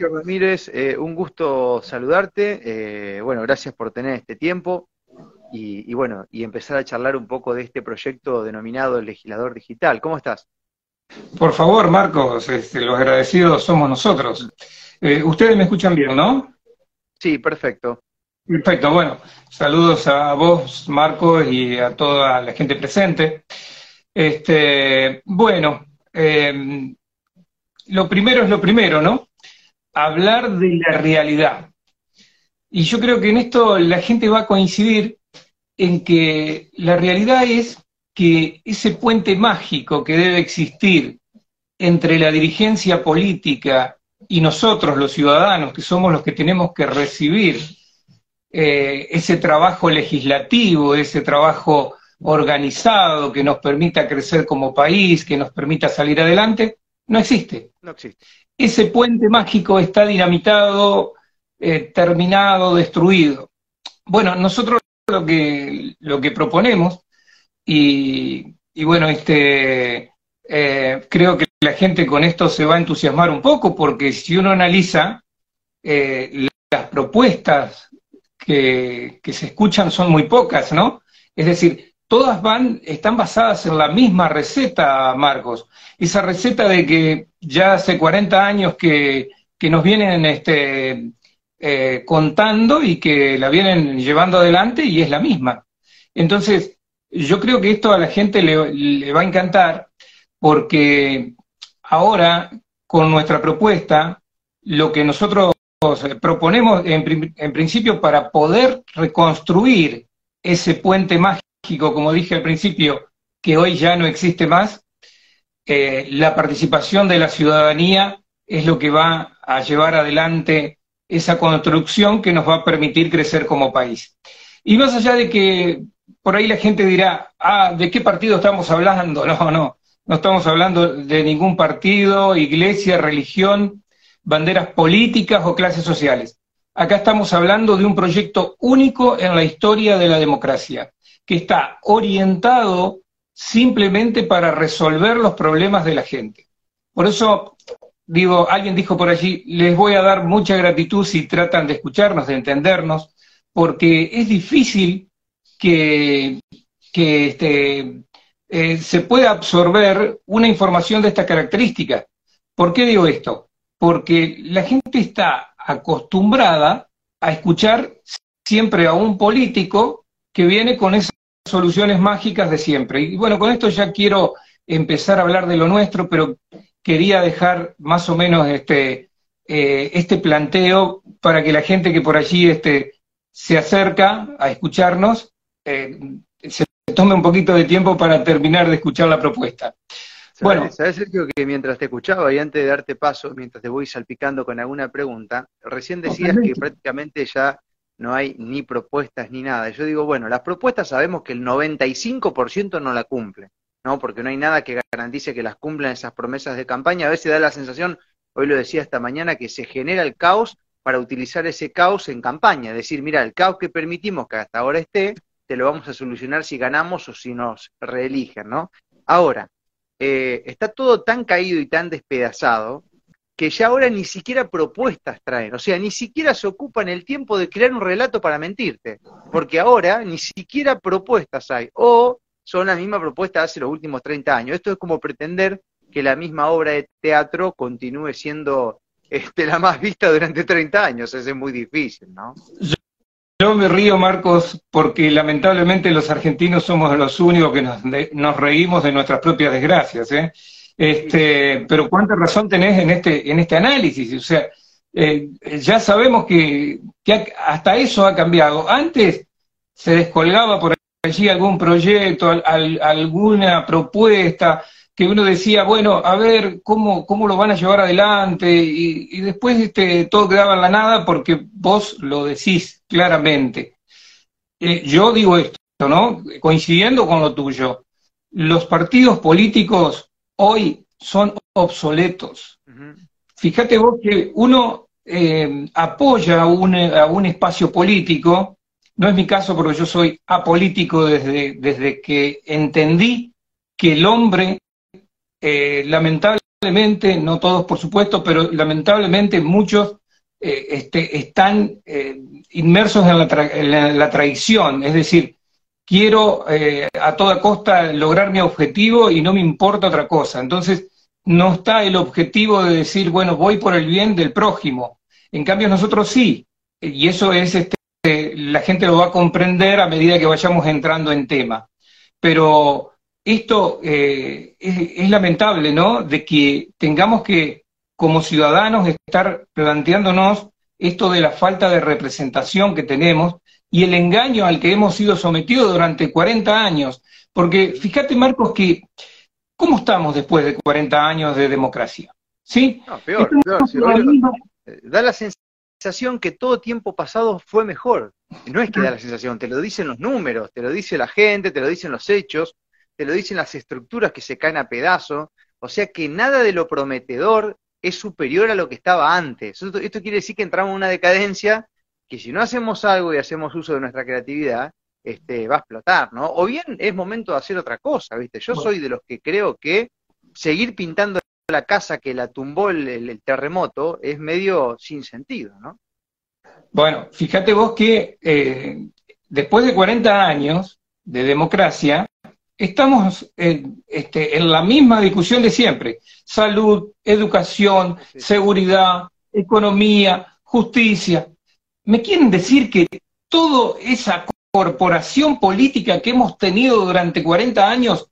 Sergio Ramírez, eh, un gusto saludarte. Eh, bueno, gracias por tener este tiempo y, bueno, y empezar a charlar un poco de este proyecto denominado el legislador digital. ¿Cómo estás? Por favor, Marcos, este, los agradecidos somos nosotros. Eh, ustedes me escuchan bien, ¿no? Sí, perfecto. Perfecto, bueno, saludos a vos, Marcos, y a toda la gente presente. Este, bueno, lo primero es lo primero, ¿no? Hablar de la realidad. Y yo creo que en esto la gente va a coincidir en que la realidad es que ese puente mágico que debe existir entre la dirigencia política y nosotros, los ciudadanos, que somos los que tenemos que recibir eh, ese trabajo legislativo, ese trabajo organizado que nos permita crecer como país, que nos permita salir adelante, no existe. No existe. Ese puente mágico está dinamitado, eh, terminado, destruido. Bueno, nosotros lo que, lo que proponemos, y, bueno, este, eh, creo que la gente con esto se va a entusiasmar un poco, porque si uno analiza eh, las propuestas que, que se escuchan son muy pocas, ¿no? Es decir, todas van, están basadas en la misma receta, Marcos. Esa receta de que ya hace 40 años que, nos vienen este, eh, contando y que la vienen llevando adelante y es la misma. Entonces, yo creo que esto a la gente le, va a encantar porque ahora, con nuestra propuesta, lo que nosotros proponemos en, en principio para poder reconstruir ese puente mágico, como dije al principio, que hoy ya no existe más, eh, la participación de la ciudadanía es lo que va a llevar adelante esa construcción que nos va a permitir crecer como país. Y más allá de que por ahí la gente dirá, ah, ¿de qué partido estamos hablando? No, no, no estamos hablando de ningún partido, iglesia, religión, banderas políticas o clases sociales. Acá estamos hablando de un proyecto único en la historia de la democracia que está orientado simplemente para resolver los problemas de la gente. Por eso, digo, alguien dijo por allí, les voy a dar mucha gratitud si tratan de escucharnos, de entendernos, porque es difícil que, este, eh, se pueda absorber una información de esta característica. ¿Por qué digo esto? Porque la gente está acostumbrada a escuchar siempre a un político que viene con esa soluciones mágicas de siempre. Y bueno, con esto ya quiero empezar a hablar de lo nuestro, pero quería dejar más o menos este, eh, este planteo para que la gente que por allí este, se acerca a escucharnos eh, se tome un poquito de tiempo para terminar de escuchar la propuesta. Bueno, sabes Sergio que mientras te escuchaba y antes de darte paso, mientras te voy salpicando con alguna pregunta, recién decías que prácticamente ya no hay ni propuestas ni nada. Yo digo, bueno, las propuestas sabemos que el 95% no la cumple, ¿no? Porque no hay nada que garantice que las cumplan esas promesas de campaña. A veces da la sensación, hoy lo decía esta mañana, que se genera el caos para utilizar ese caos en campaña. Es decir, mira, el caos que permitimos que hasta ahora esté, te lo vamos a solucionar si ganamos o si nos reeligen, ¿no? Ahora, eh, está todo tan caído y tan despedazado que ya ahora ni siquiera propuestas traen, o sea, ni siquiera se ocupan el tiempo de crear un relato para mentirte, porque ahora ni siquiera propuestas hay, o son la misma propuesta de hace los últimos 30 años. Esto es como pretender que la misma obra de teatro continúe siendo este, la más vista durante 30 años, eso es muy difícil, ¿no? Yo me río, Marcos, porque lamentablemente los argentinos somos los únicos que nos, nos reímos de nuestras propias desgracias, ¿eh? Este, pero cuánta razón tenés en este, en este análisis. O sea, eh, ya sabemos que, hasta eso ha cambiado. Antes se descolgaba por allí algún proyecto, alguna propuesta, que uno decía, bueno, a ver cómo, cómo lo van a llevar adelante, y, después este, todo quedaba en la nada porque vos lo decís claramente. Eh, yo digo esto, ¿no? Coincidiendo con lo tuyo, los partidos políticos hoy son obsoletos. Fíjate vos que uno eh, apoya un, a un espacio político, no es mi caso porque yo soy apolítico desde, desde que entendí que el hombre, eh, lamentablemente, no todos por supuesto, pero lamentablemente muchos eh, este, están inmersos en la, la, traición, es decir, quiero eh, a toda costa lograr mi objetivo y no me importa otra cosa. Entonces, no está el objetivo de decir, bueno, voy por el bien del prójimo. En cambio, nosotros sí, y eso es, este, la gente lo va a comprender a medida que vayamos entrando en tema. Pero esto es, es lamentable, ¿no? De que tengamos que como ciudadanos estar planteándonos esto de la falta de representación que tenemos y el engaño al que hemos sido sometidos durante 40 años. Porque fíjate, Marcos, que ¿cómo estamos después de 40 años de democracia? ¿Sí? peor, peor. Eh, da la sensación que todo tiempo pasado fue mejor. No es que da la sensación, te lo dicen los números, te lo dice la gente, te lo dicen los hechos, te lo dicen las estructuras que se caen a pedazo. O sea que nada de lo prometedor es superior a lo que estaba antes. Esto, quiere decir que entramos en una decadencia que si no hacemos algo y hacemos uso de nuestra creatividad, este, va a explotar, ¿no? O bien es momento de hacer otra cosa, ¿viste? Yo soy de los que creo que seguir pintando la casa que la tumbó el, terremoto es medio sin sentido, ¿no? Bueno, fíjate vos que eh, después de 40 años de democracia, estamos en, este, en la misma discusión de siempre. Salud, educación, seguridad, economía, justicia. ¿Me quieren decir que toda esa corporación política que hemos tenido durante 40 años,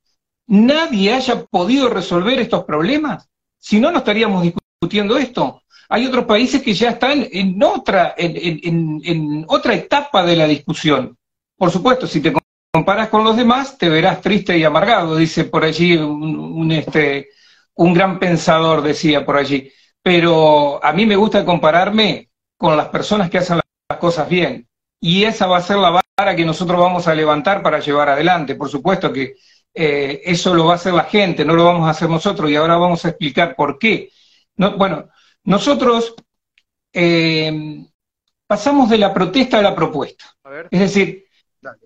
nadie haya podido resolver estos problemas? Si no, no estaríamos discutiendo esto. Hay otros países que ya están en otra, en, en otra etapa de la discusión. Por supuesto, si te comparas con los demás, te verás triste y amargado, dice por allí un, este, un gran pensador, decía por allí. Pero a mí me gusta compararme con las personas que hacen cosas bien. Y esa va a ser la vara que nosotros vamos a levantar para llevar adelante. Por supuesto que eh, eso lo va a hacer la gente, no lo vamos a hacer nosotros. Y ahora vamos a explicar por qué. No, bueno, nosotros eh, pasamos de la protesta a la propuesta. Es decir,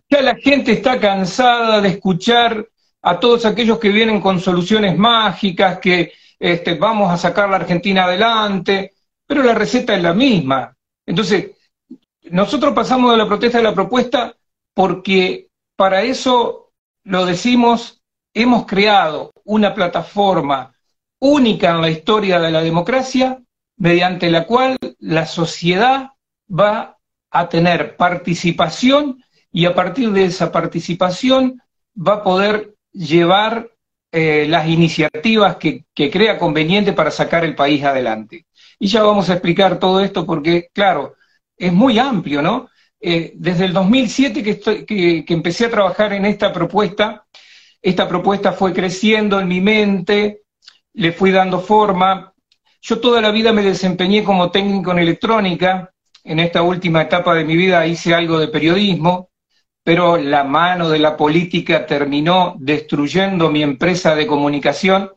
ya la gente está cansada de escuchar a todos aquellos que vienen con soluciones mágicas, que este, vamos a sacar la Argentina adelante, pero la receta es la misma. Entonces, nosotros pasamos de la protesta a la propuesta porque para eso lo decimos, hemos creado una plataforma única en la historia de la democracia, mediante la cual la sociedad va a tener participación y a partir de esa participación va a poder llevar eh, las iniciativas que, crea conveniente para sacar el país adelante. Y ya vamos a explicar todo esto porque, claro, es muy amplio, ¿no? Eh, desde el 2007 que, empecé a trabajar en esta propuesta, esta propuesta fue creciendo en mi mente, le fui dando forma. Yo toda la vida me desempeñé como técnico en electrónica, en esta última etapa de mi vida hice algo de periodismo, pero la mano de la política terminó destruyendo mi empresa de comunicación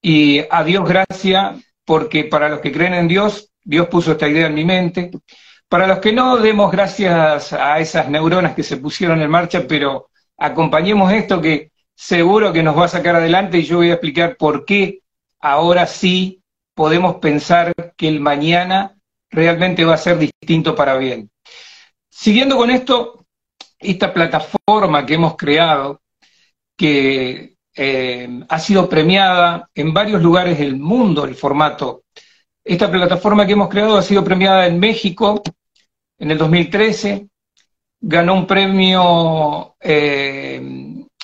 y a Dios gracias, porque para los que creen en Dios, Dios puso esta idea en mi mente. Para los que no, demos gracias a esas neuronas que se pusieron en marcha, pero acompañemos esto que seguro que nos va a sacar adelante y yo voy a explicar por qué ahora sí podemos pensar que el mañana realmente va a ser distinto para bien. Siguiendo con esto, esta plataforma que hemos creado, que eh, ha sido premiada en varios lugares del mundo, el formato. Esta plataforma que hemos creado ha sido premiada en México en el 2013, ganó un premio eh,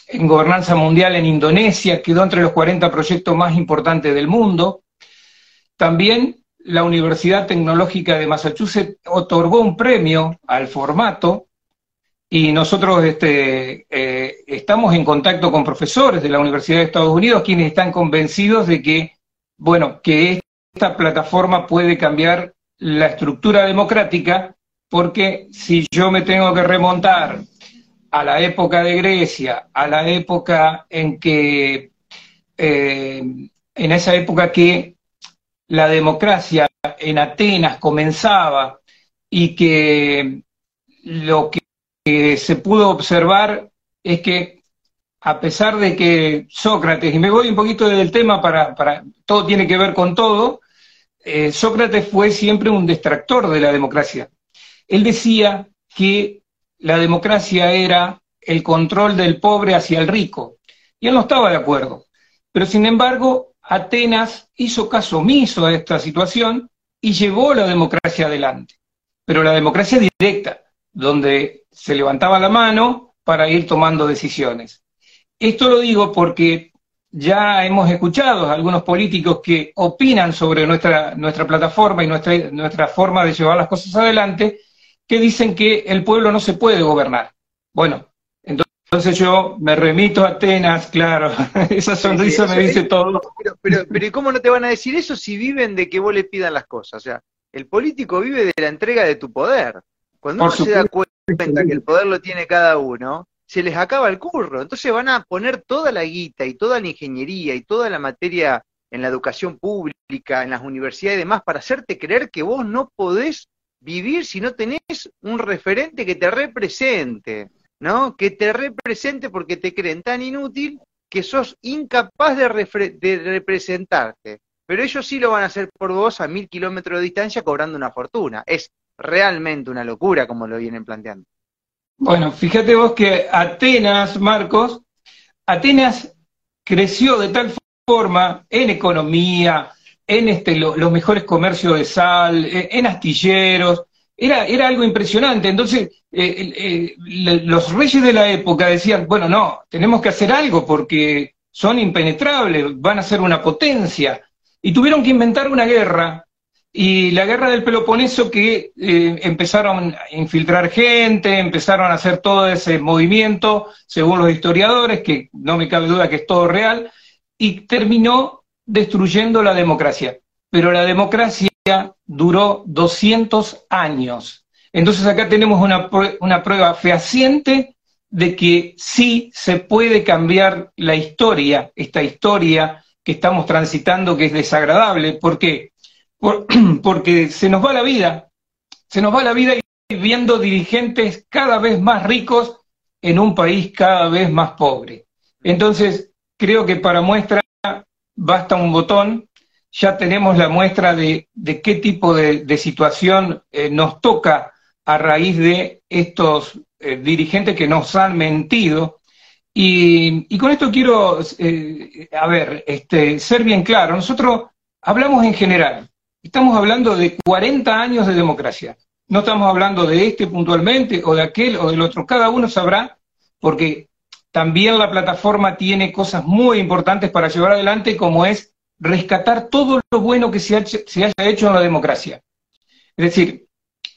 en gobernanza mundial en Indonesia, quedó entre los 40 proyectos más importantes del mundo. También la Universidad Tecnológica de Massachusetts otorgó un premio al formato y nosotros este, eh, estamos en contacto con profesores de la Universidad de Estados Unidos, quienes están convencidos de que, bueno, que esta plataforma puede cambiar la estructura democrática, porque si yo me tengo que remontar a la época de Grecia, a la época en que, eh, en esa época que la democracia en Atenas comenzaba y que lo que se pudo observar es que a pesar de que Sócrates, y me voy un poquito del tema para, para todo tiene que ver con todo, eh, Sócrates fue siempre un distractor de la democracia. Él decía que la democracia era el control del pobre hacia el rico, y él no estaba de acuerdo. Pero sin embargo, Atenas hizo caso omiso a esta situación y llevó la democracia adelante. Pero la democracia directa, donde se levantaba la mano para ir tomando decisiones. Esto lo digo porque ya hemos escuchado a algunos políticos que opinan sobre nuestra, nuestra plataforma y nuestra, nuestra forma de llevar las cosas adelante, que dicen que el pueblo no se puede gobernar. Bueno, entonces yo me remito a Atenas, claro, esa sonrisa me dice todo. Pero, pero, pero ¿cómo no te van a decir eso si viven de que vos le pidan las cosas? O sea, el político vive de la entrega de tu poder. Cuando uno se da cuenta que el poder lo tiene cada uno, se les acaba el curro. Entonces van a poner toda la guita y toda la ingeniería y toda la materia en la educación pública, en las universidades y demás, para hacerte creer que vos no podés vivir si no tenés un referente que te represente, ¿no? Que te represente porque te creen tan inútil que sos incapaz de, de representarte. Pero ellos sí lo van a hacer por vos a mil kilómetros de distancia cobrando una fortuna. Es realmente una locura como lo vienen planteando. Bueno, fíjate vos que Atenas, Marcos, Atenas creció de tal forma en economía, en este, los mejores comercios de sal, e, en astilleros, era, era algo impresionante. Entonces, eh, eh, los reyes de la época decían, bueno, no, tenemos que hacer algo porque son impenetrables, van a ser una potencia. Y tuvieron que inventar una guerra y la guerra del Peloponeso que eh, empezaron a infiltrar gente, empezaron a hacer todo ese movimiento, según los historiadores, que no me cabe duda que es todo real, y terminó destruyendo la democracia. Pero la democracia duró 200 años. Entonces acá tenemos una, una prueba fehaciente de que sí se puede cambiar la historia, esta historia que estamos transitando que es desagradable. ¿Por qué? porque se nos va la vida, se nos va la vida viendo dirigentes cada vez más ricos en un país cada vez más pobre. Entonces, creo que para muestra basta un botón, ya tenemos la muestra de, qué tipo de, situación eh, nos toca a raíz de estos eh, dirigentes que nos han mentido. Y, con esto quiero, eh, a ver, este, ser bien claro, nosotros hablamos en general, Estamos hablando de 40 años de democracia. No estamos hablando de este puntualmente o de aquel o del otro. Cada uno sabrá, porque también la plataforma tiene cosas muy importantes para llevar adelante, como es rescatar todo lo bueno que se, haya hecho en la democracia. Es decir,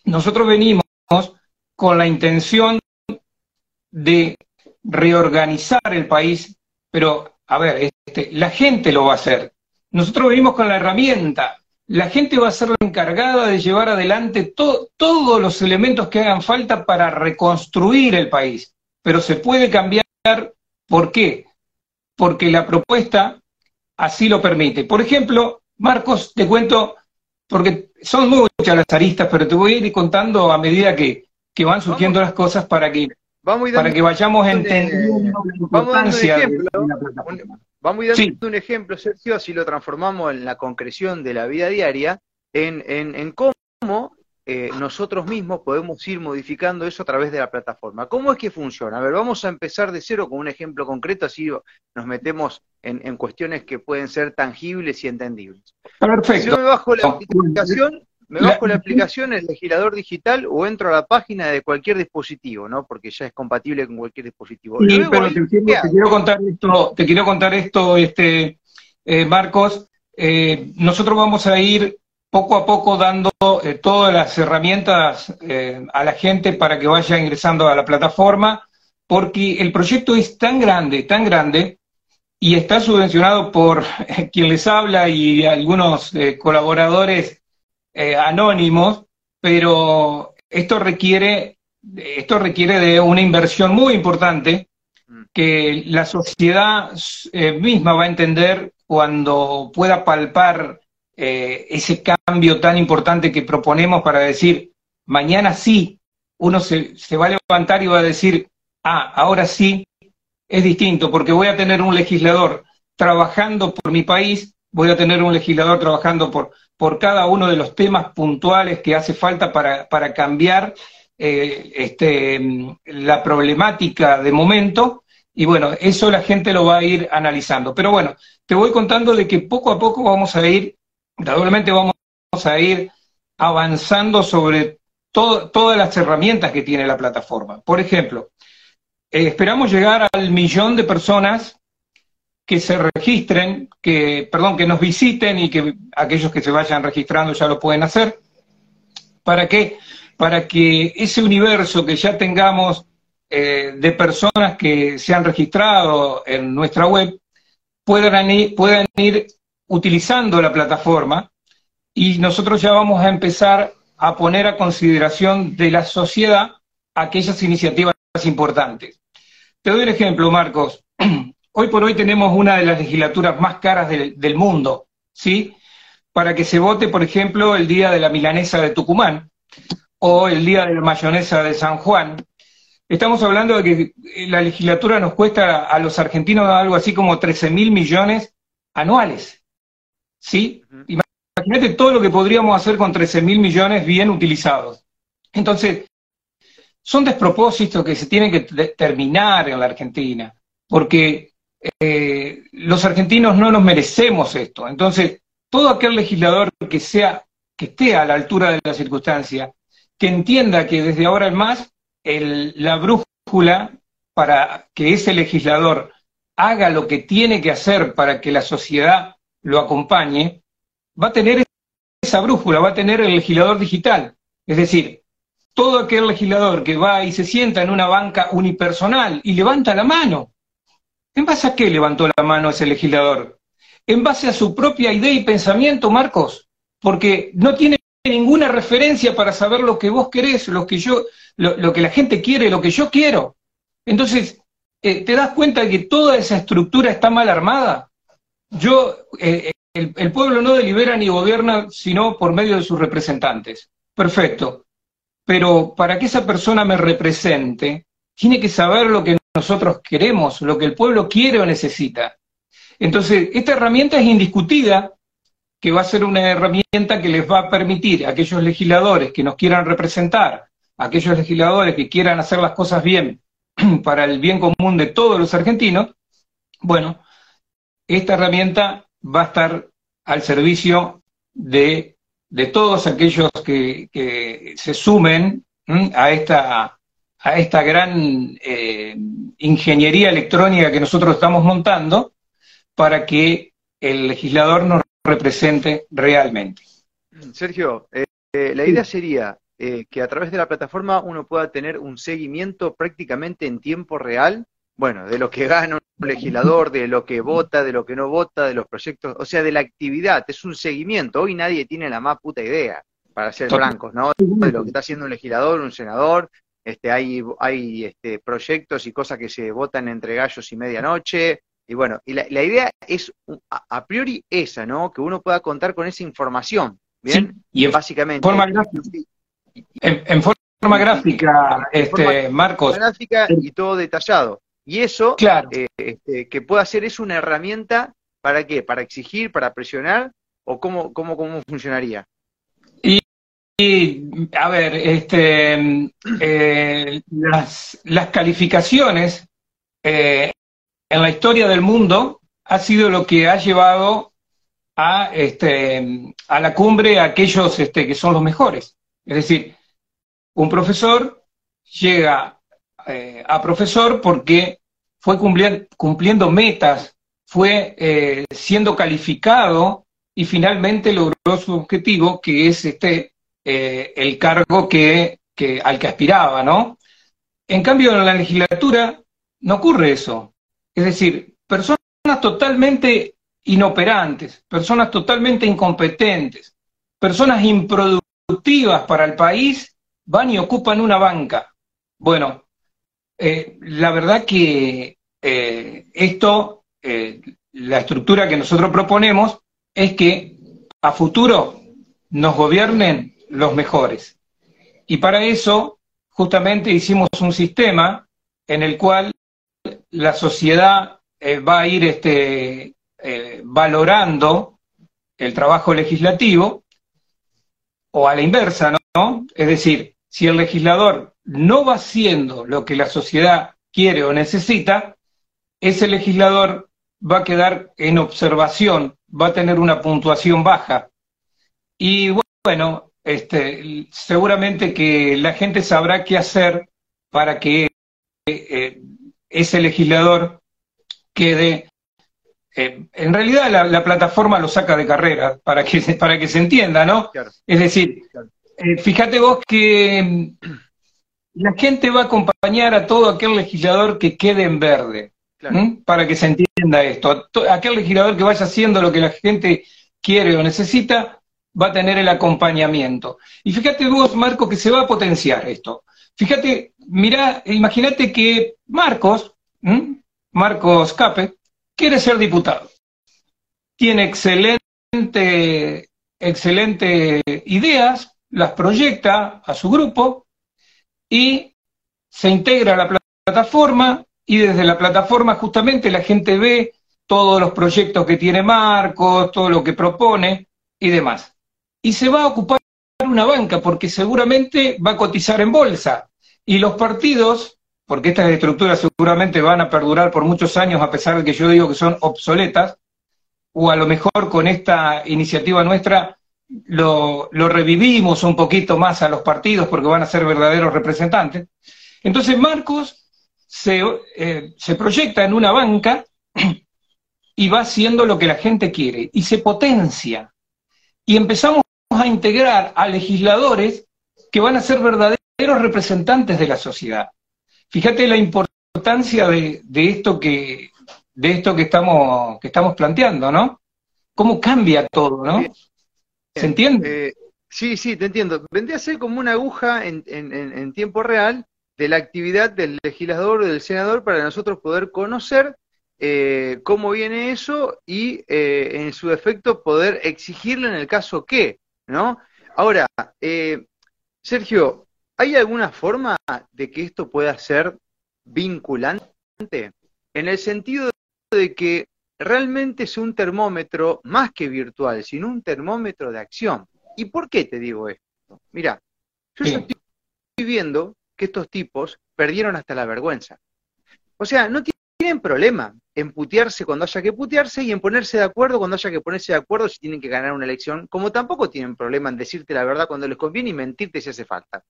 nosotros venimos con la intención de reorganizar el país, pero, a ver, este, la gente lo va a hacer. Nosotros venimos con la herramienta, la gente va a ser la encargada de llevar adelante todos los elementos que hagan falta para reconstruir el país. Pero se puede cambiar, ¿por qué? Porque la propuesta así lo permite. Por ejemplo, Marcos, te cuento, porque son muchas las aristas, pero te voy a ir contando a medida que, van surgiendo las cosas para que, para que vayamos entendiendo la importancia de la plataforma. Vamos a dar un ejemplo, Sergio, así lo transformamos en la concreción de la vida diaria, en, en, cómo eh, nosotros mismos podemos ir modificando eso a través de la plataforma. ¿Cómo es que funciona? A ver, vamos a empezar de cero con un ejemplo concreto, así nos metemos en, cuestiones que pueden ser tangibles y entendibles. Perfecto. Si yo me bajo la aplicación, me bajo la aplicación, el legislador digital, o entro a la página de cualquier dispositivo, ¿no? Porque ya es compatible con cualquier dispositivo. Sí, pero te, quiero contar esto, te quiero contar esto, este, eh, Marcos. Eh, nosotros vamos a ir poco a poco dando eh, todas las herramientas a la gente para que vaya ingresando a la plataforma, porque el proyecto es tan grande, tan grande, y está subvencionado por quien les habla y algunos colaboradores eh, anónimos, pero esto requiere, esto requiere de una inversión muy importante mm. que la sociedad eh, misma va a entender cuando pueda palpar eh, ese cambio tan importante que proponemos para decir, mañana sí, uno se, se va a levantar y va a decir, ah, ahora sí es distinto, porque voy a tener un legislador trabajando por mi país, voy a tener un legislador trabajando por, por cada uno de los temas puntuales que hace falta para, para cambiar eh, este, la problemática de momento, y bueno, eso la gente lo va a ir analizando. Pero bueno, te voy contando de que poco a poco vamos a ir, gradualmente vamos a ir avanzando sobre todas las herramientas que tiene la plataforma. Por ejemplo, eh, esperamos llegar al millón de personas que se registren, que, perdón, que nos visiten y que aquellos que se vayan registrando ya lo pueden hacer. ¿Para qué? Para que ese universo que ya tengamos eh, de personas que se han registrado en nuestra web puedan ir, puedan ir utilizando la plataforma y nosotros ya vamos a empezar a poner a consideración de la sociedad aquellas iniciativas importantes. Te doy un ejemplo, Marcos. Hoy por hoy tenemos una de las legislaturas más caras del, mundo, ¿sí? Para que se vote, por ejemplo, el día de la milanesa de Tucumán o el día de la mayonesa de San Juan. Estamos hablando de que la legislatura nos cuesta a los argentinos algo así como 13 mil millones anuales, ¿sí? Imagínate todo lo que podríamos hacer con 13 mil millones bien utilizados. Entonces, son despropósitos que se tienen que terminar en la Argentina, porque eh, los argentinos no nos merecemos esto. Entonces, todo aquel legislador que sea, que esté a la altura de la circunstancia, que entienda que desde ahora en más la brújula para que ese legislador haga lo que tiene que hacer para que la sociedad lo acompañe, va a tener esa brújula, va a tener el legislador digital. Es decir, todo aquel legislador que va y se sienta en una banca unipersonal y levanta la mano. ¿En base a qué levantó la mano ese legislador? En base a su propia idea y pensamiento, Marcos, porque no tiene ninguna referencia para saber lo que vos querés, lo que yo, lo, que la gente quiere, lo que yo quiero. Entonces, eh, ¿te das cuenta de que toda esa estructura está mal armada? Yo, eh, el pueblo no delibera ni gobierna sino por medio de sus representantes. Perfecto pero para que esa persona me represente, tiene que saber lo que nosotros queremos, lo que el pueblo quiere o necesita. Entonces, esta herramienta es indiscutida, que va a ser una herramienta que les va a permitir a aquellos legisladores que nos quieran representar, a aquellos legisladores que quieran hacer las cosas bien para el bien común de todos los argentinos, bueno, esta herramienta va a estar al servicio de todos aquellos que, se sumen a esta, a esta gran eh, ingeniería electrónica que nosotros estamos montando para que el legislador nos represente realmente. Sergio, eh, eh, la idea sería que a través de la plataforma uno pueda tener un seguimiento prácticamente en tiempo real bueno, de lo que gana un legislador, de lo que vota, de lo que no vota, de los proyectos, o sea, de la actividad, es un seguimiento. Hoy nadie tiene la más puta idea, para ser francos, ¿no? De lo que está haciendo un legislador, un senador, este, hay, hay este, proyectos y cosas que se votan entre gallos y medianoche, y bueno, y la, idea es a, priori esa, ¿no? Que uno pueda contar con esa información, ¿bien? y básicamente. Forma en, forma gráfica, este, Marcos. Gráfica y todo detallado. Y eso, eh, este, que pueda ser es una herramienta para qué, para exigir, para presionar, o cómo, cómo, cómo funcionaría. Y, a ver, este, eh, las, las, calificaciones eh, en la historia del mundo ha sido lo que ha llevado a, este, a la cumbre a aquellos este, que son los mejores. Es decir, un profesor llega eh, a profesor porque fue cumpliendo, metas, fue siendo calificado y finalmente logró su objetivo, que es este eh, el cargo que, al que aspiraba, ¿no? En cambio, en la legislatura no ocurre eso. Es decir, personas totalmente inoperantes, personas totalmente incompetentes, personas improductivas para el país, van y ocupan una banca. Bueno, eh, la verdad que eh, esto, la estructura que nosotros proponemos es que a futuro nos gobiernen los mejores. Y para eso, justamente hicimos un sistema en el cual la sociedad eh, va a ir este, eh, valorando el trabajo legislativo, o a la inversa, ¿no? Es decir, si el legislador no va haciendo lo que la sociedad quiere o necesita, ese legislador va a quedar en observación, va a tener una puntuación baja. Y bueno, este, seguramente que la gente sabrá qué hacer para que eh, ese legislador quede... Eh, en realidad la, plataforma lo saca de carrera, para que, para que se entienda, ¿no? Es decir, eh, fíjate vos que mm, la gente va a acompañar a todo aquel legislador que quede en verde, para que se entienda esto. Aquel legislador que vaya haciendo lo que la gente quiere o necesita, va a tener el acompañamiento. Y fíjate vos, Marco, que se va a potenciar esto. Fíjate, mira, imagínate que Marcos, Marcos Cape, quiere ser diputado. Tiene excelente, excelente ideas, las proyecta a su grupo y se integra a la plataforma y desde la plataforma justamente la gente ve todos los proyectos que tiene Marcos, todo lo que propone y demás. Y se va a ocupar una banca porque seguramente va a cotizar en bolsa. Y los partidos, porque estas estructuras seguramente van a perdurar por muchos años a pesar de que yo digo que son obsoletas, o a lo mejor con esta iniciativa nuestra lo, revivimos un poquito más a los partidos porque van a ser verdaderos representantes. Entonces Marcos se, eh, se proyecta en una banca y va haciendo lo que la gente quiere y se potencia. Y empezamos a integrar a legisladores que van a ser verdaderos representantes de la sociedad. Fíjate la importancia de, esto que de esto que estamos que estamos planteando, ¿no? Cómo cambia todo, ¿no? ¿Se entiende? Eh, sí, sí, te entiendo. Vendría a ser como una aguja en, en, tiempo real de la actividad del legislador o del senador para nosotros poder conocer eh, cómo viene eso y eh, en su efecto poder exigirlo en el caso que, ¿no? Ahora, Sergio, ¿hay alguna forma de que esto pueda ser vinculante? En el sentido de que realmente es un termómetro más que virtual, sino un termómetro de acción. ¿Y por qué te digo esto? Mira, yo estoy viendo que estos tipos perdieron hasta la vergüenza. O sea, no tienen problema en putearse cuando haya que putearse y en ponerse de acuerdo cuando haya que ponerse de acuerdo si tienen que ganar una elección, como tampoco tienen problema en decirte la verdad cuando les conviene y mentirte si hace falta.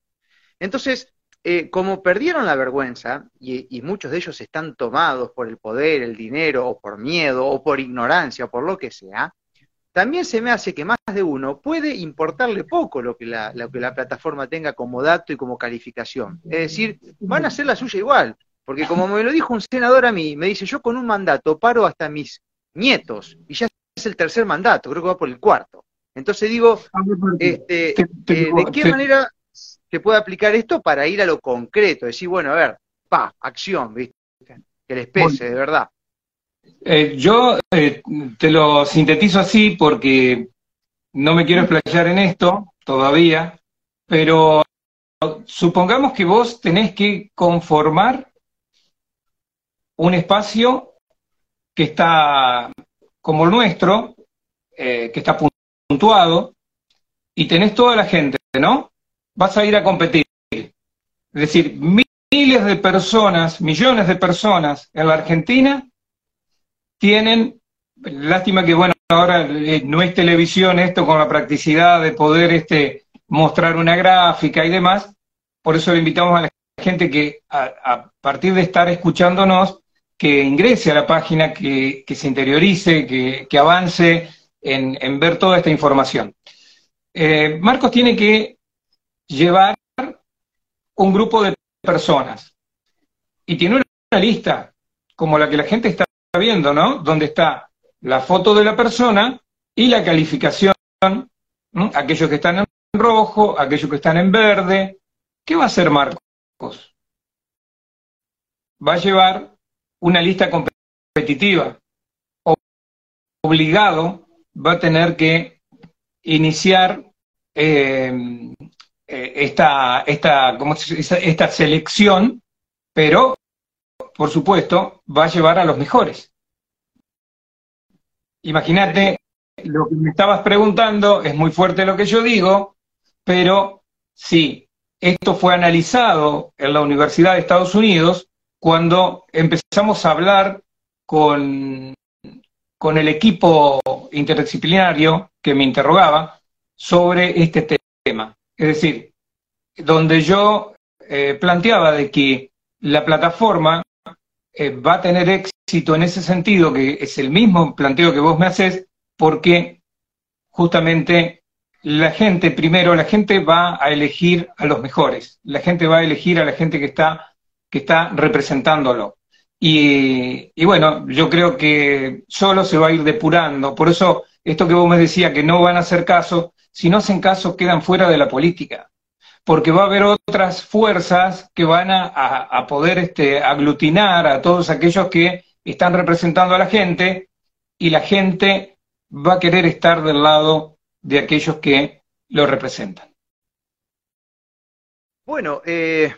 Entonces, eh, como perdieron la vergüenza, y, muchos de ellos están tomados por el poder, el dinero, o por miedo, o por ignorancia, o por lo que sea, también se me hace que más de uno puede importarle poco lo que la, lo que la plataforma tenga como dato y como calificación. Es decir, van a hacer la suya igual, porque como me lo dijo un senador a mí, me dice, yo con un mandato paro hasta mis nietos, y ya es el tercer mandato, creo que va por el cuarto. Entonces digo, este, eh, ¿de qué manera se puede aplicar esto para ir a lo concreto, decir, bueno, a ver, pa, acción, ¿viste? Que les pese, de verdad. Eh, yo eh, te lo sintetizo así porque no me quiero explayar en esto todavía, pero supongamos que vos tenés que conformar un espacio que está como el nuestro, eh, que está puntuado, y tenés toda la gente, ¿no? vas a ir a competir. Es decir, miles de personas, millones de personas en la Argentina tienen, lástima que bueno, ahora eh, no es televisión esto con la practicidad de poder este, mostrar una gráfica y demás, por eso le invitamos a la gente que a, partir de estar escuchándonos, que ingrese a la página, que, se interiorice, que, avance en, ver toda esta información. Eh, Marcos tiene que llevar un grupo de personas. Y tiene una lista, como la que la gente está viendo, ¿no? Donde está la foto de la persona y la calificación, aquellos que están en rojo, aquellos que están en verde. ¿Qué va a hacer Marcos? Va a llevar una lista competitiva. Obligado va a tener que iniciar eh, eh, esta, esta, esta selección, pero por supuesto, va a llevar a los mejores. Imagínate, lo que me estabas preguntando es muy fuerte lo que yo digo, pero sí, esto fue analizado en la Universidad de Estados Unidos cuando empezamos a hablar con, con el equipo interdisciplinario que me interrogaba sobre este tema. Es decir, donde yo eh, planteaba de que la plataforma eh, va a tener éxito en ese sentido, que es el mismo planteo que vos me haces, porque justamente la gente, primero, la gente va a elegir a los mejores, la gente va a elegir a la gente que está, que está representándolo. Y, bueno, yo creo que solo se va a ir depurando. Por eso, esto que vos me decías, que no van a hacer caso, si no hacen caso, quedan fuera de la política porque va a haber otras fuerzas que van a, poder este, aglutinar a todos aquellos que están representando a la gente y la gente va a querer estar del lado de aquellos que lo representan. Bueno, eh,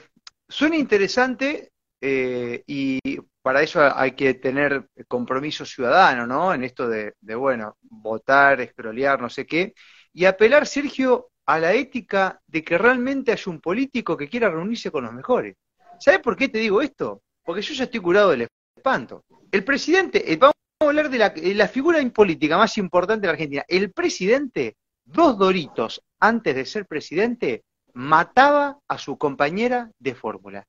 suena interesante eh, y para eso hay que tener compromiso ciudadano, ¿no? En esto de, bueno, votar, escrolear, no sé qué. Y apelar, Sergio, a la ética de que realmente hay un político que quiera reunirse con los mejores. ¿Sabes por qué te digo esto? Porque yo ya estoy curado del espanto. El presidente, eh, vamos a hablar de la, de la figura política más importante de la Argentina. El presidente, dos doritos antes de ser presidente, mataba a su compañera de fórmula.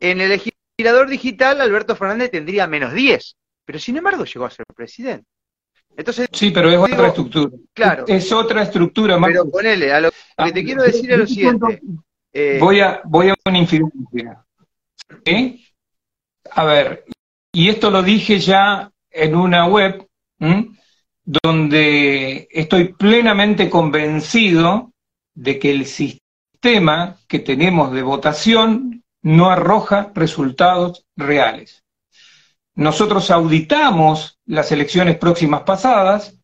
En el legislador digital, Alberto Fernández tendría menos 10, pero sin embargo llegó a ser presidente sí, pero es otra estructura. Claro. Es otra estructura. Más... Pero ponele, a lo que ah, te quiero decir es lo siguiente. Eh, voy, a, voy a una infidencia. A ver, y esto lo dije ya en una web donde estoy plenamente convencido de que el sistema que tenemos de votación no arroja resultados reales. Nosotros auditamos las elecciones próximas pasadas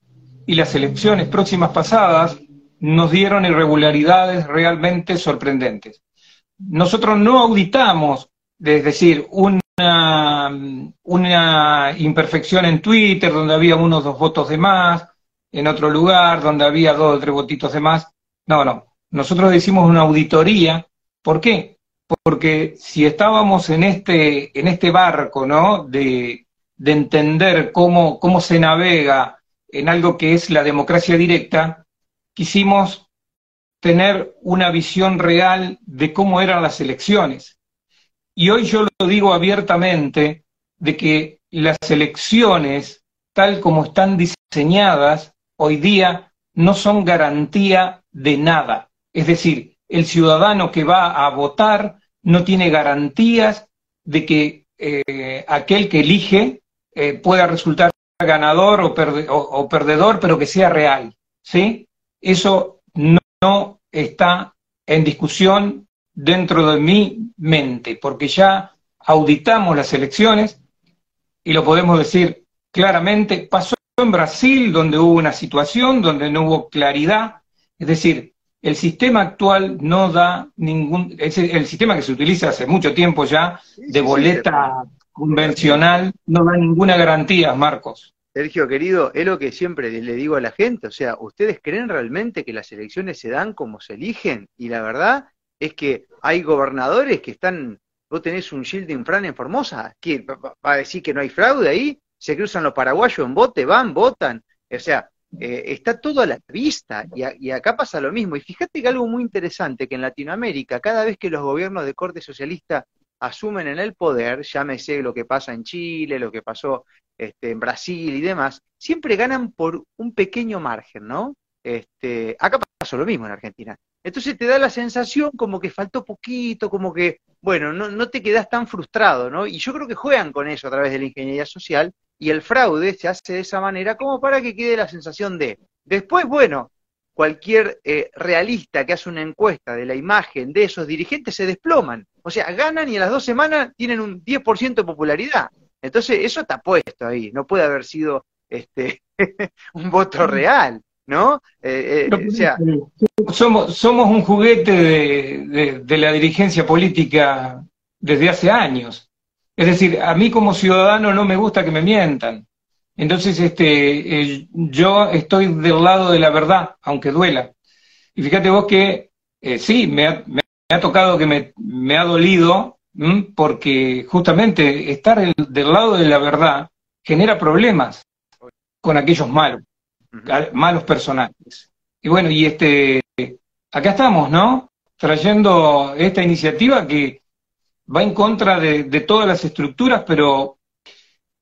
y las elecciones próximas pasadas nos dieron irregularidades realmente sorprendentes. Nosotros no auditamos, es decir, una, una imperfección en Twitter donde había unos dos votos de más, en otro lugar donde había dos o tres votitos de más. No, no. Nosotros hicimos una auditoría. ¿Por qué? porque si estábamos en este, en este barco, ¿no? De, de entender cómo, cómo se navega en algo que es la democracia directa, quisimos tener una visión real de cómo eran las elecciones. Y hoy yo lo digo abiertamente, de que las elecciones, tal como están diseñadas, hoy día no son garantía de nada. Es decir, el ciudadano que va a votar no tiene garantías de que eh, aquel que elige eh, pueda resultar ganador o, perdedor, pero que sea real. ¿sí? Eso no, está en discusión dentro de mi mente, porque ya auditamos las elecciones y lo podemos decir claramente, pasó en Brasil donde hubo una situación donde no hubo claridad, es decir, el sistema actual no da ningún, es el sistema que se utiliza hace mucho tiempo ya, de boleta convencional, no da ninguna garantía, Marcos. Sergio, querido, es lo que siempre le digo a la gente, o sea, ¿ustedes creen realmente que las elecciones se dan como se eligen? Y la verdad es que hay gobernadores que están, vos tenés un shielding Fran en Formosa, que va a decir que no hay fraude ahí, se cruzan los paraguayos en bote, van, votan, o sea, eh, está todo a la vista y, acá pasa lo mismo. Y fíjate que algo muy interesante, que en Latinoamérica, cada vez que los gobiernos de corte socialista asumen en el poder, llámese lo que pasa en Chile, lo que pasó este, en Brasil y demás, siempre ganan por un pequeño margen, ¿no? Este, acá pasó lo mismo en Argentina. Entonces te da la sensación como que faltó poquito, como que, bueno, no, no te quedas tan frustrado, ¿no? Y yo creo que juegan con eso a través de la ingeniería social y el fraude se hace de esa manera como para que quede la sensación de, después, bueno, cualquier eh, realista que hace una encuesta de la imagen de esos dirigentes se desploman. O sea, ganan y a las dos semanas tienen un 10% de popularidad. Entonces, eso está puesto ahí, no puede haber sido este un voto real, ¿no? Eh, eh, o sea, somos, somos un juguete de, de la dirigencia política desde hace años. Es decir, a mí como ciudadano no me gusta que me mientan. Entonces, este, eh, yo estoy del lado de la verdad, aunque duela. Y fíjate vos que eh, sí, me ha, tocado que me, ha dolido, porque justamente estar del lado de la verdad genera problemas con aquellos malos, malos personajes. Y bueno, y este, acá estamos, ¿no? Trayendo esta iniciativa que va en contra de, todas las estructuras, pero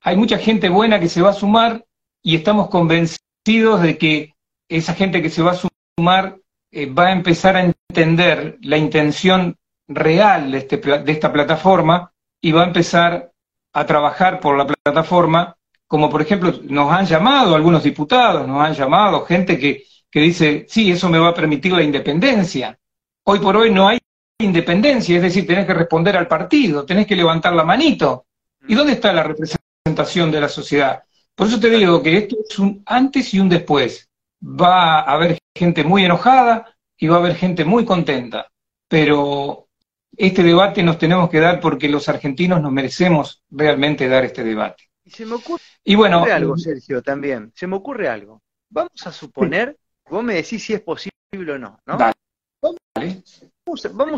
hay mucha gente buena que se va a sumar y estamos convencidos de que esa gente que se va a sumar eh, va a empezar a entender la intención real de, este, de esta plataforma y va a empezar a trabajar por la plataforma, como por ejemplo nos han llamado algunos diputados, nos han llamado gente que que dice, sí, eso me va a permitir la independencia. Hoy por hoy no hay independencia, es decir, tenés que responder al partido, tenés que levantar la manito. ¿Y dónde está la representación de la sociedad? Por eso te digo que esto es un antes y un después. Va a haber gente muy enojada y va a haber gente muy contenta, pero este debate nos tenemos que dar porque los argentinos nos merecemos realmente dar este debate. Y se me ocurre, algo, Sergio, también. Se me ocurre algo. Vamos a suponer Vos me decís si es posible o no, ¿no? Vamos,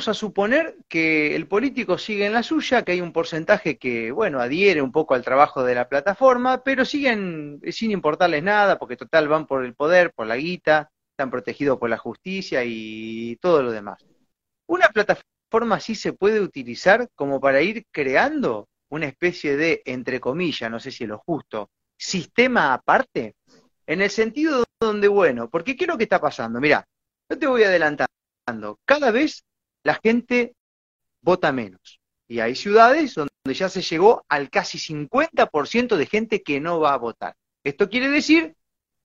a suponer que el político sigue en la suya, que hay un porcentaje que, bueno, adhiere un poco al trabajo de la plataforma, pero siguen sin importarles nada, porque total van por el poder, por la guita, están protegidos por la justicia y todo lo demás. Una plataforma así se puede utilizar como para ir creando una especie de, entre comillas, no sé si es lo justo, sistema aparte en el sentido donde, bueno, porque ¿qué es lo que está pasando? Mira, yo te voy Cada vez la gente vota menos. Y hay ciudades donde ya se llegó al casi 50% de gente que no va a votar. Esto quiere decir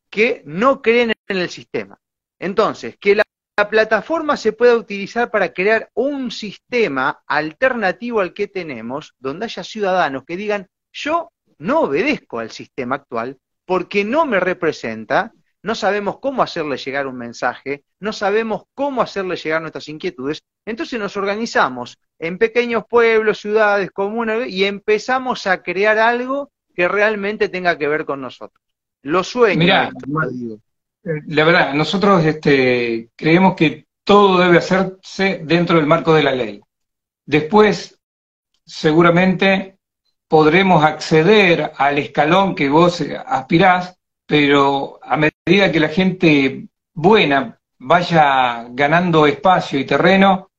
que no creen en el sistema. Entonces, que la plataforma se pueda utilizar para crear un sistema alternativo al que tenemos, donde haya ciudadanos que digan, yo no obedezco al sistema actual, porque no me representa, no sabemos cómo hacerle llegar un mensaje, no sabemos cómo hacerle llegar nuestras inquietudes, entonces nos organizamos en pequeños pueblos, ciudades, comunas y empezamos a crear algo que realmente tenga que ver con nosotros. Los sueños. Mira, eh, la verdad, nosotros este, creemos que todo debe hacerse dentro del marco de la ley. Después, seguramente, podremos acceder al escalón que vos aspirás, pero a medida que la gente buena vaya ganando espacio y terreno,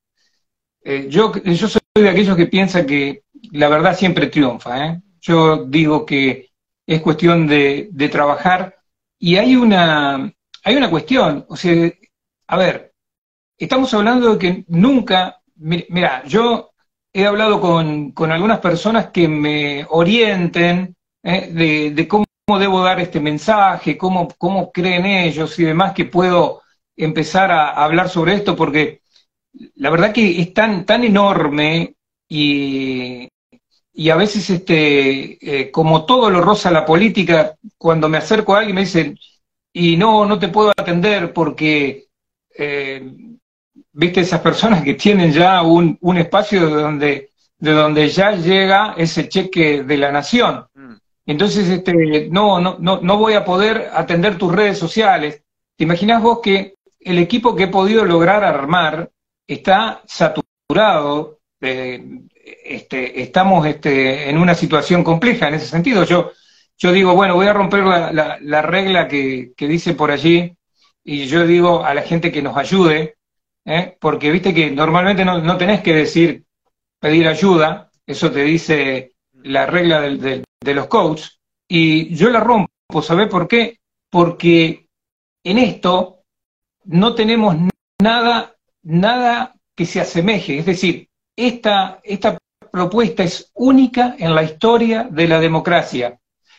eh, yo, yo soy de aquellos que piensan que la verdad siempre triunfa. ¿eh? Yo digo que es cuestión de, de, trabajar y hay una, hay una cuestión, o sea, a ver, estamos hablando de que nunca, mira, yo he hablado con, algunas personas que me orienten eh, de, cómo debo dar este mensaje, cómo, cómo creen ellos y demás, que puedo empezar a, hablar sobre esto, porque la verdad que es tan, tan enorme y, y a veces, este, eh, como todo lo roza la política, cuando me acerco a alguien me dicen, y no, no te puedo atender porque eh, viste esas personas que tienen ya un, un espacio de donde, de donde ya llega ese cheque de la nación. Entonces, este, no, no, no, no voy a poder atender tus redes sociales. ¿Te imaginas vos que el equipo que he podido lograr armar está saturado? este, estamos este, en una situación compleja en ese sentido. Yo, digo, bueno, voy a romper la, la, regla que, dice por allí y yo digo a la gente que nos ayude, ¿eh? porque viste que normalmente no, tenés que decir pedir ayuda, eso te dice la regla de los coaches, y yo la rompo, ¿sabés por qué? Porque en esto no tenemos nada, nada que se asemeje, es decir, esta, esta propuesta es única en la historia de la democracia.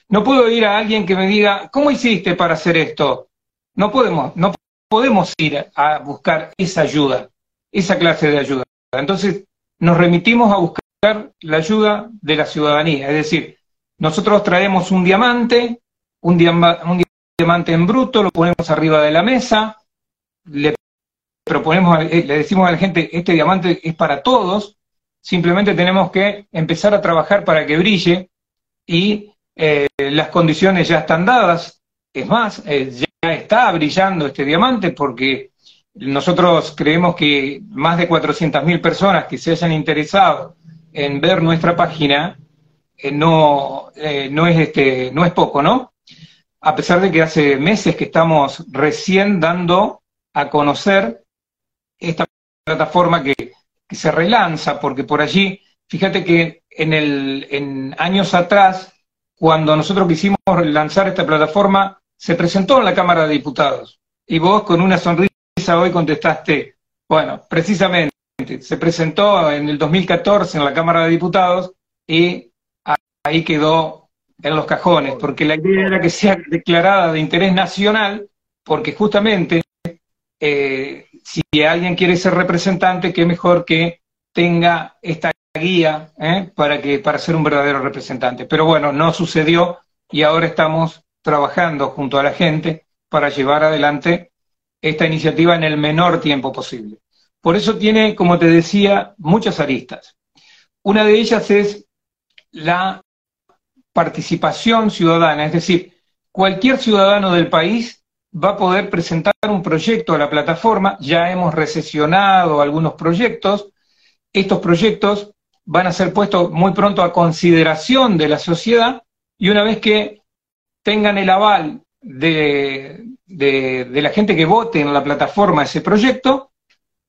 No puedo ir a alguien que me diga, ¿cómo hiciste para hacer esto? No podemos, no podemos ir a buscar esa ayuda, esa clase de ayuda. Entonces, nos remitimos a buscar la ayuda de la ciudadanía. Es decir, nosotros traemos un diamante, un, diamante en bruto, lo ponemos arriba de la mesa, le proponemos, eh, le decimos a la gente, este diamante es para todos, simplemente tenemos que empezar a trabajar para que brille y eh, las condiciones ya están dadas. Es más, eh, ya está brillando este diamante porque nosotros creemos que más de 400.000 personas que se hayan interesado en ver nuestra página eh, no, no, es este, no es poco, ¿no? A pesar de que hace meses que estamos recién dando a conocer esta plataforma que, que se relanza, porque por allí, fíjate que en, el, en años atrás, cuando nosotros quisimos lanzar esta plataforma, se presentó en la Cámara de Diputados. Y vos con una sonrisa hoy contestaste, bueno, precisamente, se presentó en el 2014 en la Cámara de Diputados y ahí quedó en los cajones, porque la idea era que sea declarada de interés nacional, porque justamente eh, si alguien quiere ser representante, qué mejor que tenga esta guía ¿eh? para, que, para ser un verdadero representante. Pero bueno, no sucedió y ahora estamos trabajando junto a la gente para llevar adelante esta iniciativa en el menor tiempo posible. Por eso tiene, como te decía, muchas aristas. Una de ellas es la participación ciudadana, es decir, cualquier ciudadano del país va a poder presentar un proyecto a la plataforma, ya hemos recesionado algunos proyectos, estos proyectos van a ser puestos muy pronto a consideración de la sociedad y una vez que tengan el aval de, de, la gente que vote en la plataforma ese proyecto,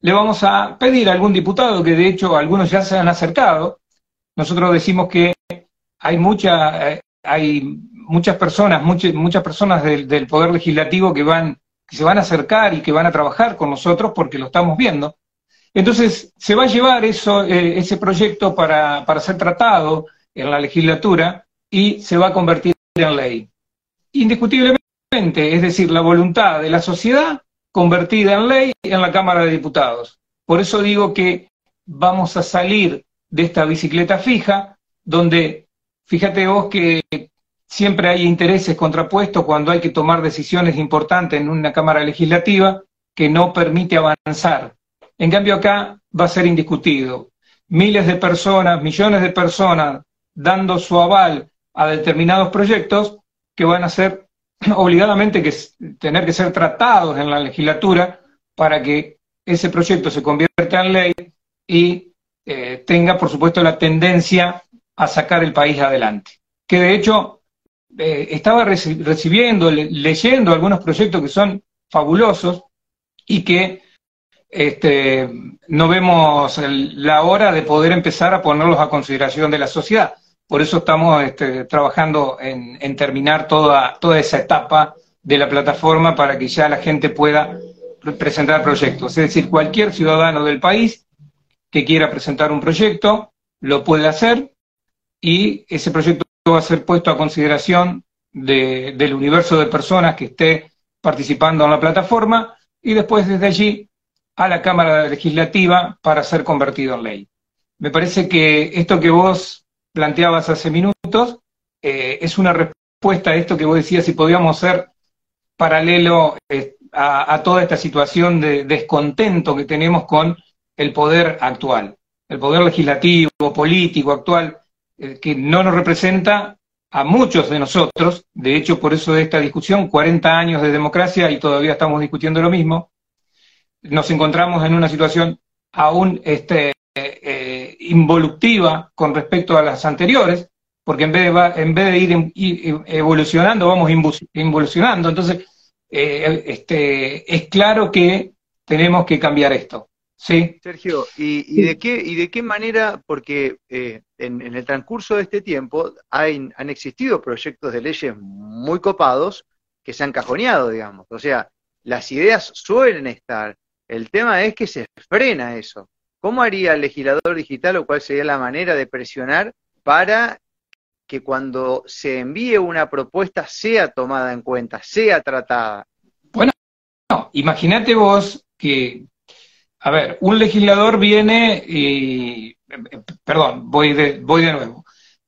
le vamos a pedir a algún diputado, que de hecho algunos ya se han acercado, nosotros decimos que hay mucha, eh, hay muchas personas, muchas, personas del, Poder Legislativo que, van, que se van a acercar y que van a trabajar con nosotros porque lo estamos viendo. Entonces, se va a llevar eso, eh, ese proyecto para, para ser tratado en la legislatura y se va a convertir en ley. Indiscutiblemente, es decir, la voluntad de la sociedad convertida en ley en la Cámara de Diputados. Por eso digo que vamos a salir de esta bicicleta fija, donde, fíjate vos que siempre hay intereses contrapuestos cuando hay que tomar decisiones importantes en una Cámara Legislativa que no permite avanzar. En cambio acá va a ser indiscutido. Miles de personas, millones de personas dando su aval a determinados proyectos que van a ser obligadamente que tener que ser tratados en la legislatura para que ese proyecto se convierta en ley y eh, tenga, por supuesto, la tendencia a sacar el país adelante. Que de hecho eh, estaba recibiendo, leyendo algunos proyectos que son fabulosos y que este, no vemos la hora de poder empezar a ponerlos a consideración de la sociedad. Por eso estamos este, trabajando en, terminar toda, toda esa etapa de la plataforma para que ya la gente pueda presentar proyectos. Es decir, cualquier ciudadano del país que quiera presentar un proyecto lo puede hacer y ese proyecto va a ser puesto a consideración del universo de personas que esté participando en la plataforma y después desde allí a la Cámara Legislativa para ser convertido en ley. Me parece que esto que vos planteabas hace minutos eh, es una respuesta a esto que vos decías si podíamos ser paralelo eh, a, toda esta situación de descontento que tenemos con el poder actual, el poder legislativo, político actual, eh, que no nos representa a muchos de nosotros, de hecho por eso de esta discusión, 40 años de democracia y todavía estamos discutiendo lo mismo, nos encontramos en una situación aún este, involutiva con respecto a las anteriores, porque en vez de, en vez de ir evolucionando, vamos involucionando. Entonces, eh, este, es claro que tenemos que cambiar esto. Sí. Sergio, ¿y, de qué, y de qué manera, porque eh, en, el transcurso de este tiempo hay, han existido proyectos de leyes muy copados que se han cajoneado, digamos. O sea, las ideas suelen estar. El tema es que se frena eso. ¿Cómo haría el legislador digital o cuál sería la manera de presionar para que cuando se envíe una propuesta sea tomada en cuenta, sea tratada? Bueno, no, imagínate vos que a ver, un legislador viene y, perdón, voy de, voy de nuevo.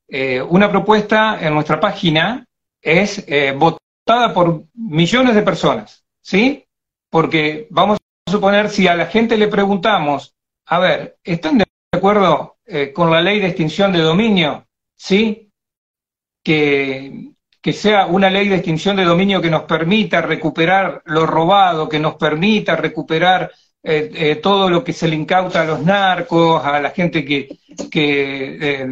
Eh, una propuesta en nuestra página es eh, votada por millones de personas, ¿sí? Porque vamos a suponer, si a la gente le preguntamos, a ver, ¿están de acuerdo eh, con la ley de extinción de dominio, ¿sí? Que, que sea una ley de extinción de dominio que nos permita recuperar lo robado, que nos permita recuperar eh, eh, todo lo que se le incauta a los narcos, a la gente que, que,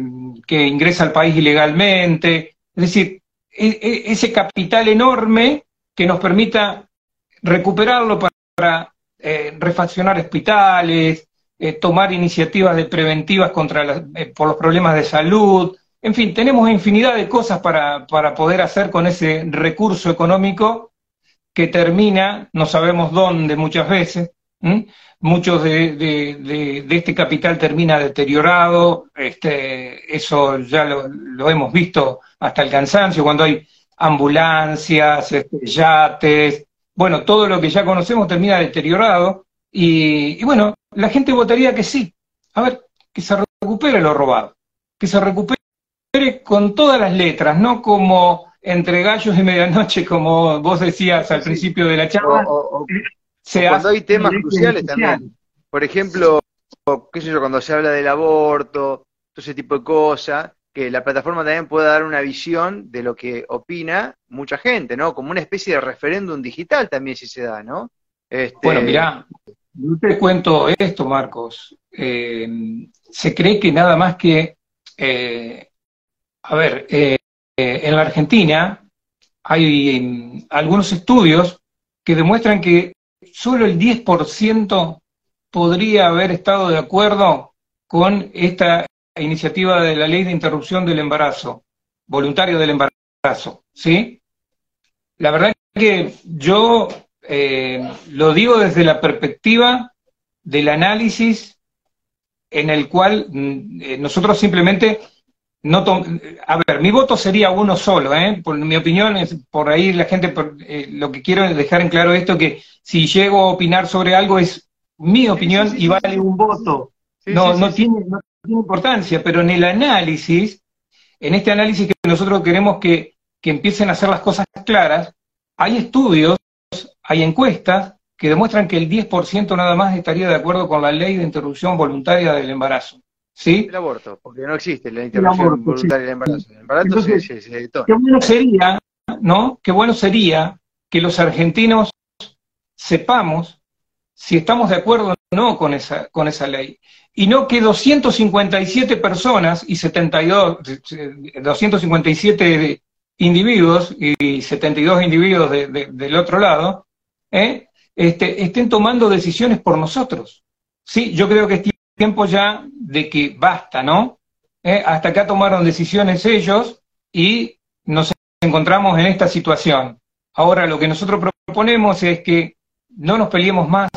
que ingresa al país ilegalmente. Es decir, e, e, ese capital enorme que nos permita recuperarlo para eh, refaccionar hospitales, eh, tomar iniciativas de preventivas contra eh, por los problemas de salud. En fin, tenemos infinidad de cosas para, para poder hacer con ese recurso económico que termina, no sabemos dónde muchas veces, muchos de, de, este capital termina deteriorado, este, eso ya lo, lo, hemos visto hasta el cansancio, cuando hay ambulancias, este, yates, bueno, todo lo que ya conocemos termina deteriorado y, bueno, la gente votaría que sí. A ver, que se recupere lo robado, que se recupere con todas las letras, no como entre gallos y medianoche, como vos decías al principio de la charla. cuando hay temas cruciales también. Por ejemplo, qué sé yo, cuando se habla del aborto, todo ese tipo de cosas, que la plataforma también pueda dar una visión de lo que opina mucha gente, ¿no? Como una especie de referéndum digital también si se da, ¿no? Este... Bueno, mirá, yo te cuento esto, Marcos. Eh, se cree que nada más que, eh, a ver, eh, en la Argentina hay algunos estudios que demuestran que solo el 10% podría haber estado de acuerdo con esta iniciativa de la ley de interrupción del embarazo, voluntario del embarazo, ¿sí? La verdad que yo eh, lo digo desde la perspectiva del análisis en el cual mm, eh, nosotros simplemente no a ver, mi voto sería uno solo, ¿eh? Por mi opinión, es, por ahí la gente, eh, lo que quiero dejar en claro esto, que si llego a opinar sobre algo es mi opinión y vale un voto. no, no, tiene, tiene importancia, pero en el análisis, en este análisis que nosotros queremos que, que empiecen a hacer las cosas claras, hay estudios, hay encuestas que demuestran que el 10% nada más estaría de acuerdo con la ley de interrupción voluntaria del embarazo. ¿Sí? El aborto, porque no existe la interrupción voluntaria del embarazo. El embarazo Qué bueno sería, ¿no? Qué bueno sería que los argentinos sepamos si estamos de acuerdo o no con esa, con esa ley y no que 257 personas y 72, 257 individuos y 72 individuos del otro lado, ¿eh? este, estén tomando decisiones por nosotros. Sí, yo creo que es tiempo ya de que basta, ¿no? ¿Eh? Hasta acá tomaron decisiones ellos y nos encontramos en esta situación. Ahora lo que nosotros proponemos es que no nos peleemos más,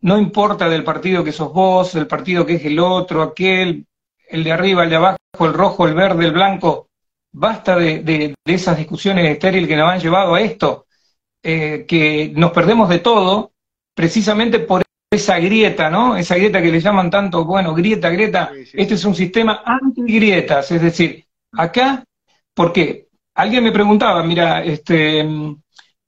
no importa del partido que sos vos, del partido que es el otro, aquel, el de arriba, el de abajo, el rojo, el verde, el blanco, basta de, esas discusiones estériles que nos han llevado a esto, eh, que nos perdemos de todo precisamente por esa grieta, ¿no? Esa grieta que le llaman tanto, bueno, grieta, grieta, este es un sistema anti-grietas, es decir, acá, ¿por qué? Alguien me preguntaba, mira, este,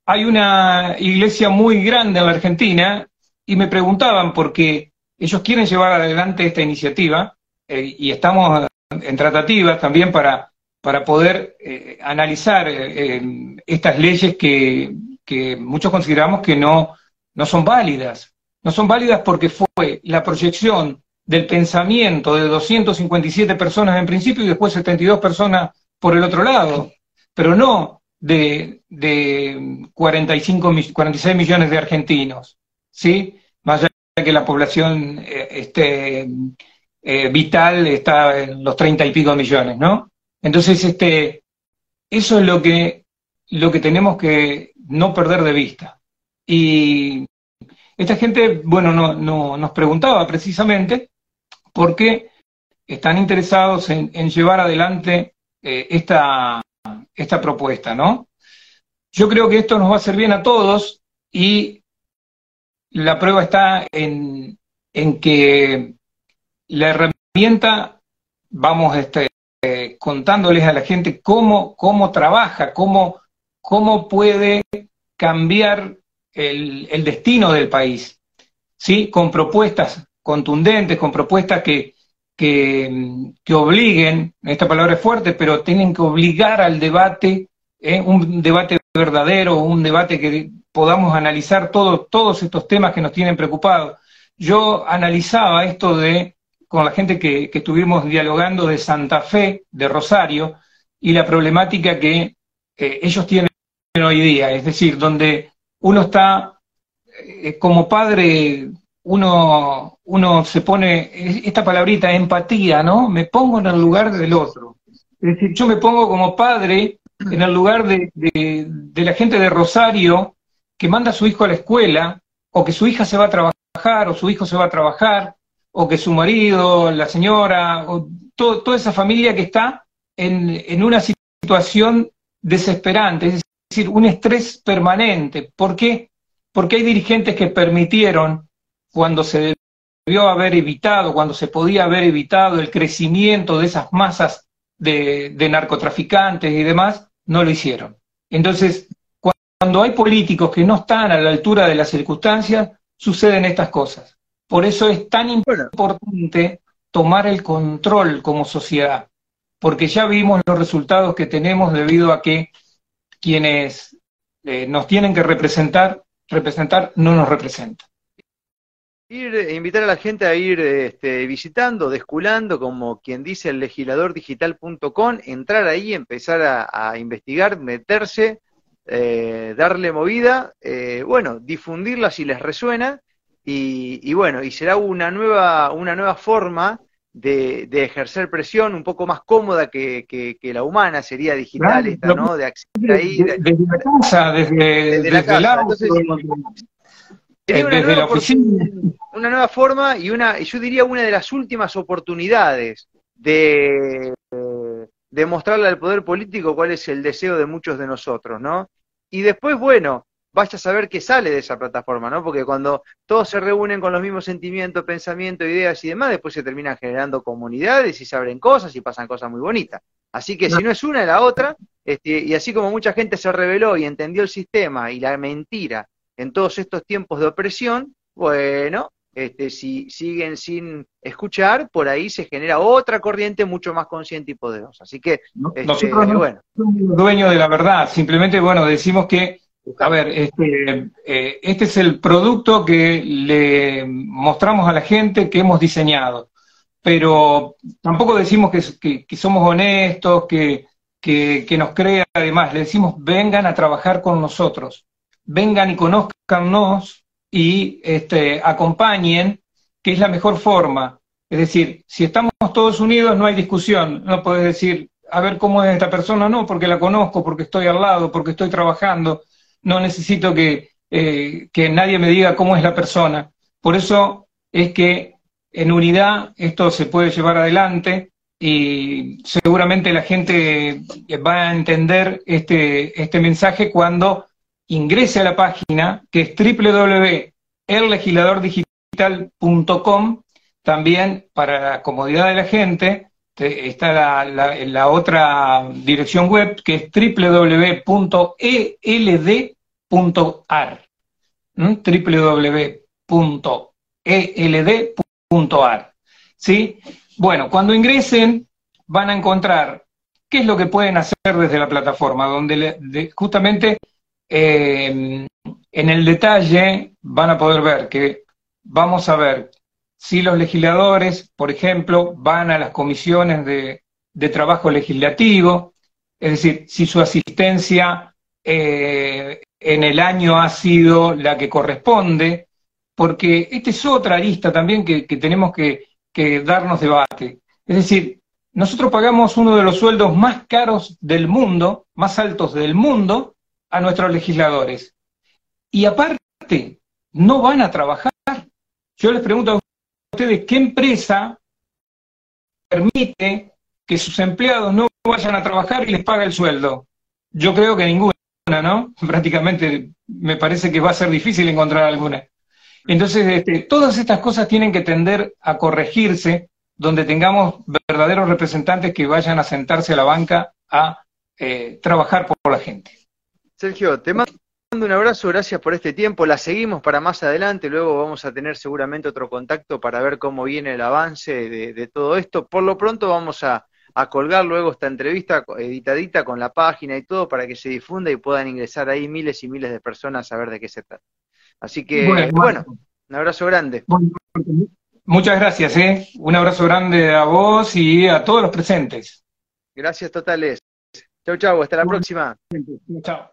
hay una iglesia muy grande en la Argentina y me preguntaban porque ellos quieren llevar adelante esta iniciativa eh, y estamos en tratativas también para, para poder eh, analizar eh, estas leyes que, que, muchos consideramos que no, no son válidas. No son válidas porque fue la proyección del pensamiento de 257 personas en principio y después 72 personas por el otro lado, pero no de, de 45, 46 millones de argentinos. ¿sí? Más allá de que la población eh, este, eh, vital está en los treinta y pico millones, ¿no? Entonces, este, eso es lo que, lo que tenemos que no perder de vista. Y esta gente, bueno, no, no, nos preguntaba precisamente por qué están interesados en, llevar adelante eh, esta, esta propuesta, ¿no? Yo creo que esto nos va a hacer bien a todos y la prueba está en, que la herramienta, vamos este, contándoles a la gente cómo, cómo trabaja, cómo, cómo puede cambiar el, destino del país, ¿sí? Con propuestas contundentes, con propuestas que, que, obliguen, esta palabra es fuerte, pero tienen que obligar al debate, ¿eh? un debate verdadero, un debate que podamos analizar todo, todos estos temas que nos tienen preocupados. Yo analizaba esto de, con la gente que, que estuvimos dialogando de Santa Fe, de Rosario, y la problemática que eh, ellos tienen hoy día, es decir, donde uno está eh, como padre, uno, uno se pone, esta palabrita, empatía, ¿no? Me pongo en el lugar del otro. Es decir, yo me pongo como padre en el lugar de, de, la gente de Rosario que manda a su hijo a la escuela, o que su hija se va a trabajar, o su hijo se va a trabajar, o que su marido, la señora, o toda esa familia que está en, en una situación desesperante, es decir, un estrés permanente. ¿Por qué? Porque hay dirigentes que permitieron, cuando se debió haber evitado, cuando se podía haber evitado el crecimiento de esas masas de, de narcotraficantes y demás, no lo hicieron. Entonces, cuando hay políticos que no están a la altura de las circunstancias, suceden estas cosas. Por eso es tan importante tomar el control como sociedad, porque ya vimos los resultados que tenemos debido a que quienes eh, nos tienen que representar, representar no nos representan. Ir, eh, invitar a la gente a ir este, visitando, desculando, como quien dice el legisladordigital.com, entrar ahí, empezar a, investigar, meterse, eh, darle movida, bueno, difundirla si les resuena, y, y, bueno, y será una nueva, una nueva forma de, ejercer presión un poco más cómoda que, que, la humana, sería digital esta, ¿no? De acceder ahí. desde la casa, desde, la casa. Eh, una, nueva una nueva forma y una, yo diría una de las últimas oportunidades de, de mostrarle al poder político cuál es el deseo de muchos de nosotros, ¿no? Y después, bueno, vaya a saber qué sale de esa plataforma, ¿no? Porque cuando todos se reúnen con los mismos sentimientos, pensamientos, ideas y demás, después se terminan generando comunidades y se abren cosas y pasan cosas muy bonitas. Así que si no es una, es la otra, este, y así como mucha gente se reveló y entendió el sistema y la mentira en todos estos tiempos de opresión, bueno, este, si siguen sin escuchar, por ahí se genera otra corriente mucho más consciente y poderosa. Así que, este, nosotros no bueno. somos dueños de la verdad, simplemente, bueno, decimos que a ver, este, eh, este es el producto que le mostramos a la gente que hemos diseñado, pero tampoco decimos que, somos honestos, que, que, nos crea además, le decimos vengan a trabajar con nosotros, vengan y conozcannos y este, acompañen, que es la mejor forma. Es decir, si estamos todos unidos no hay discusión, no puedes decir, a ver cómo es esta persona, no, porque la conozco, porque estoy al lado, porque estoy trabajando no necesito que, eh, que nadie me diga cómo es la persona. Por eso es que en unidad esto se puede llevar adelante y seguramente la gente va a entender este, este mensaje cuando ingrese a la página que es www.ellegisladordigital.com. También para la comodidad de la gente está la, la, otra dirección web que es www.eld.ar www.eld.ar ¿Sí? Bueno, cuando ingresen van a encontrar qué es lo que pueden hacer desde la plataforma, donde justamente eh, en el detalle van a poder ver que vamos a ver si los legisladores, por ejemplo, van a las comisiones de, trabajo legislativo, es decir, si su asistencia eh, en el año ha sido la que corresponde, porque esta es otra arista también que, tenemos que, darnos debate. Es decir, nosotros pagamos uno de los sueldos más caros del mundo, más altos del mundo, a nuestros legisladores. Y aparte, no van a trabajar. Yo les pregunto a ustedes qué empresa permite que sus empleados no vayan a trabajar y les paga el sueldo. Yo creo que ninguna, ¿no? Prácticamente me parece que va a ser difícil encontrar alguna. Entonces, este, todas estas cosas tienen que tender a corregirse donde tengamos verdaderos representantes que vayan a sentarse a la banca a eh, trabajar por la gente. Sergio, te mando un abrazo, gracias por este tiempo. La seguimos para más adelante, luego vamos a tener seguramente otro contacto para ver cómo viene el avance de, todo esto. Por lo pronto vamos a, colgar luego esta entrevista editadita con la página y todo para que se difunda y puedan ingresar ahí miles y miles de personas a ver de qué se trata. Así que, bueno, un abrazo grande. muchas gracias, ¿eh? Un abrazo grande a vos y a todos los presentes. Gracias totales. Chau, chau, hasta la próxima. Chao.